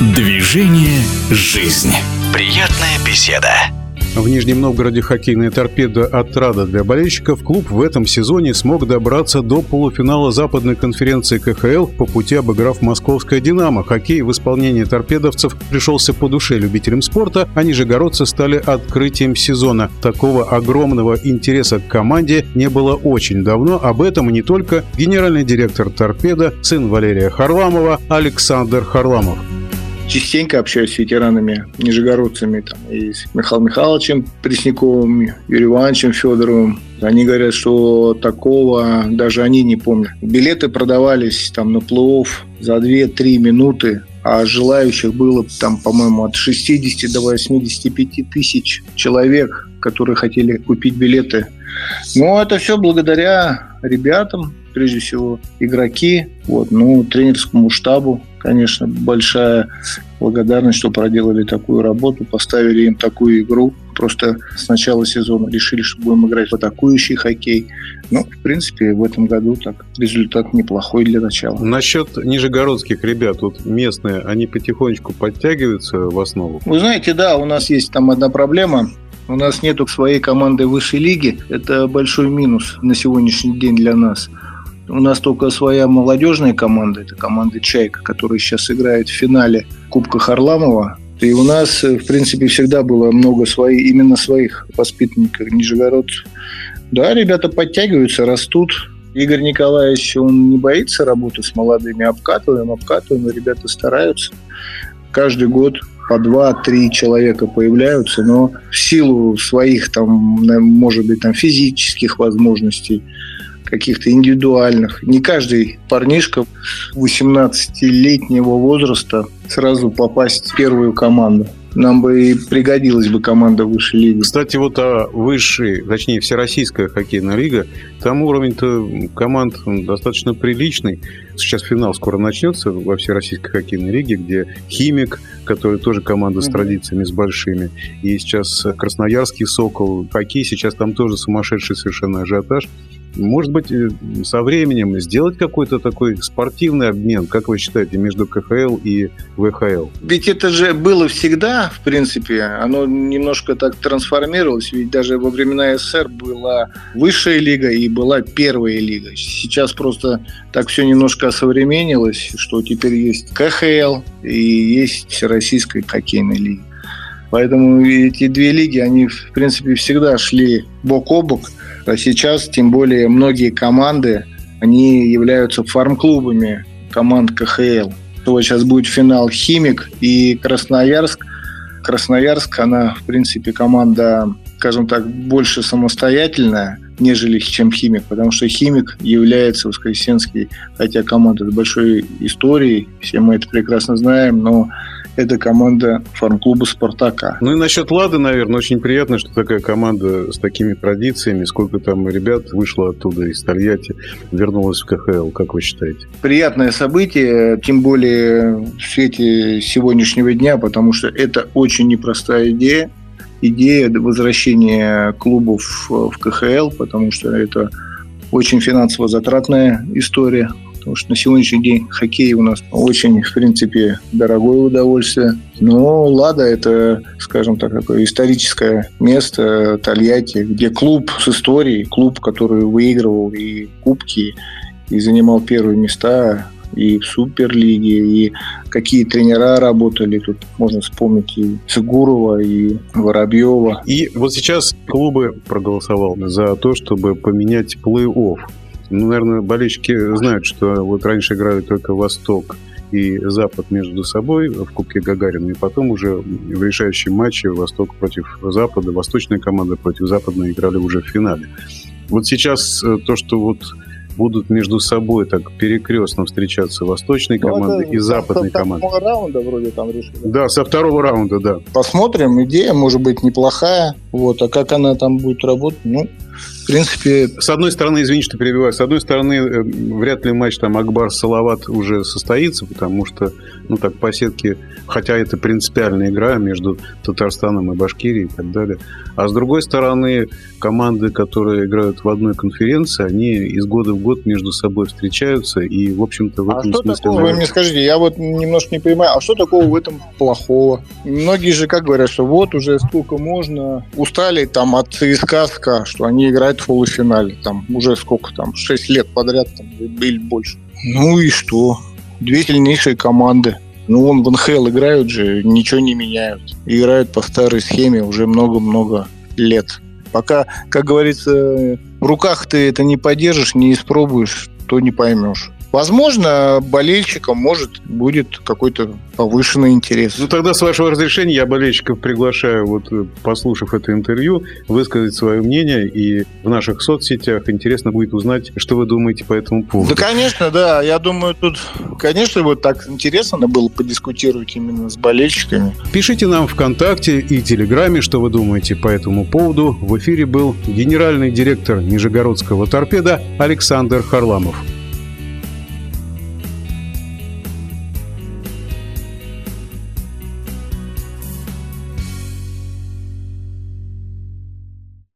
Движение «Жизнь». Приятная беседа. В Нижнем Новгороде хоккейная торпеда «Отрада» для болельщиков клуб в этом сезоне смог добраться до полуфинала западной конференции КХЛ по пути обыграв московское «Динамо». Хоккей в исполнении торпедовцев пришелся по душе любителям спорта, а нижегородцы стали открытием сезона. Такого огромного интереса к команде не было очень давно. Об этом и не только генеральный директор торпеда, сын Валерия Харламова Александр Харламов частенько общаюсь с ветеранами, нижегородцами, там, и с Михаилом Михайловичем Пресняковым, Юрием Ивановичем Федоровым. Они говорят, что такого даже они не помнят. Билеты продавались там на плей за 2-3 минуты, а желающих было там, по-моему, от 60 до 85 тысяч человек, которые хотели купить билеты. Но это все благодаря ребятам, прежде всего игроки, вот, ну, тренерскому штабу, конечно, большая благодарность, что проделали такую работу, поставили им такую игру. Просто с начала сезона решили, что будем играть в атакующий хоккей. Ну, в принципе, в этом году так результат неплохой для начала. Насчет нижегородских ребят, вот местные, они потихонечку подтягиваются в основу? Вы знаете, да, у нас есть там одна проблема. У нас нету своей команды высшей лиги. Это большой минус на сегодняшний день для нас. У нас только своя молодежная команда, это команда «Чайка», которая сейчас играет в финале Кубка Харламова. И у нас, в принципе, всегда было много своих, именно своих воспитанников, нижегородцев. Да, ребята подтягиваются, растут. Игорь Николаевич, он не боится работы с молодыми. Обкатываем, обкатываем, ребята стараются. Каждый год по два-три человека появляются, но в силу своих, там, может быть, там, физических возможностей, каких-то индивидуальных. Не каждый парнишка 18-летнего возраста сразу попасть в первую команду. Нам бы и пригодилась бы команда высшей лиги. Кстати, вот а высший, точнее, Всероссийская хоккейная лига, там уровень-то команд достаточно приличный. Сейчас финал скоро начнется во Всероссийской хоккейной лиге, где Химик, который тоже команда с традициями, с большими. И сейчас Красноярский Сокол, хоккей, сейчас там тоже сумасшедший совершенно ажиотаж. Может быть, э, со временем сделать какой-то такой спортивный обмен, как вы считаете, между КХЛ и ВХЛ? Ведь это же было всегда, в принципе, оно немножко так трансформировалось, ведь даже во времена СССР была высшая лига и была первая лига. Сейчас просто так все немножко осовременилось, что теперь есть КХЛ и есть Российская хоккейная лига. Поэтому эти две лиги, они, в принципе, всегда шли бок о бок – а сейчас, тем более, многие команды, они являются фарм-клубами команд КХЛ. Вот сейчас будет финал «Химик» и «Красноярск». Красноярск, она, в принципе, команда, скажем так, больше самостоятельная, нежели чем «Химик», потому что «Химик» является Воскресенский, хотя команда с большой историей, все мы это прекрасно знаем, но это команда фарм-клуба «Спартака». Ну и насчет «Лады», наверное, очень приятно, что такая команда с такими традициями, сколько там ребят вышло оттуда из Тольятти, вернулась в КХЛ, как вы считаете? Приятное событие, тем более в свете сегодняшнего дня, потому что это очень непростая идея, идея возвращения клубов в КХЛ, потому что это очень финансово затратная история потому что на сегодняшний день хоккей у нас очень, в принципе, дорогое удовольствие. Но «Лада» — это, скажем так, такое историческое место Тольятти, где клуб с историей, клуб, который выигрывал и кубки, и занимал первые места и в Суперлиге, и какие тренера работали. Тут можно вспомнить и Цигурова, и Воробьева. И вот сейчас клубы проголосовал за то, чтобы поменять плей-офф. Ну, наверное, болельщики знают, что вот раньше играли только Восток и Запад между собой в Кубке Гагарина, и потом уже в решающем матче Восток против Запада, восточная команда против западной играли уже в финале. Вот сейчас э, то, что вот будут между собой так перекрестно встречаться восточной ну, команды и западной команды. Со второго раунда вроде там решили. Да, со второго раунда, да. Посмотрим, идея может быть неплохая, вот, а как она там будет работать, ну, в принципе... С одной стороны, извините, что перебиваю, с одной стороны, э, вряд ли матч там Акбар-Салават уже состоится, потому что, ну так, по сетке, хотя это принципиальная игра между Татарстаном и Башкирией и так далее. А с другой стороны, команды, которые играют в одной конференции, они из года в год между собой встречаются, и, в общем-то, в а этом что смысле... Такого, вы мне скажите, я вот немножко не понимаю, а что такого в этом плохого? Многие же как говорят, что вот уже сколько можно, устали там от ЦСКА, что они играют в полуфинале, там уже сколько там, 6 лет подряд там, или больше. Ну и что? Две сильнейшие команды. Ну, вон в НХЛ играют же, ничего не меняют. Играют по старой схеме уже много-много лет. Пока, как говорится, в руках ты это не поддержишь, не испробуешь, то не поймешь. Возможно, болельщикам может будет какой-то повышенный интерес. Ну тогда, с вашего разрешения, я болельщиков приглашаю, вот послушав это интервью, высказать свое мнение. И в наших соцсетях интересно будет узнать, что вы думаете по этому поводу. Да, конечно, да. Я думаю, тут, конечно, вот так интересно было подискутировать именно с болельщиками. Пишите нам ВКонтакте и Телеграме, что вы думаете по этому поводу. В эфире был генеральный директор Нижегородского торпеда Александр Харламов.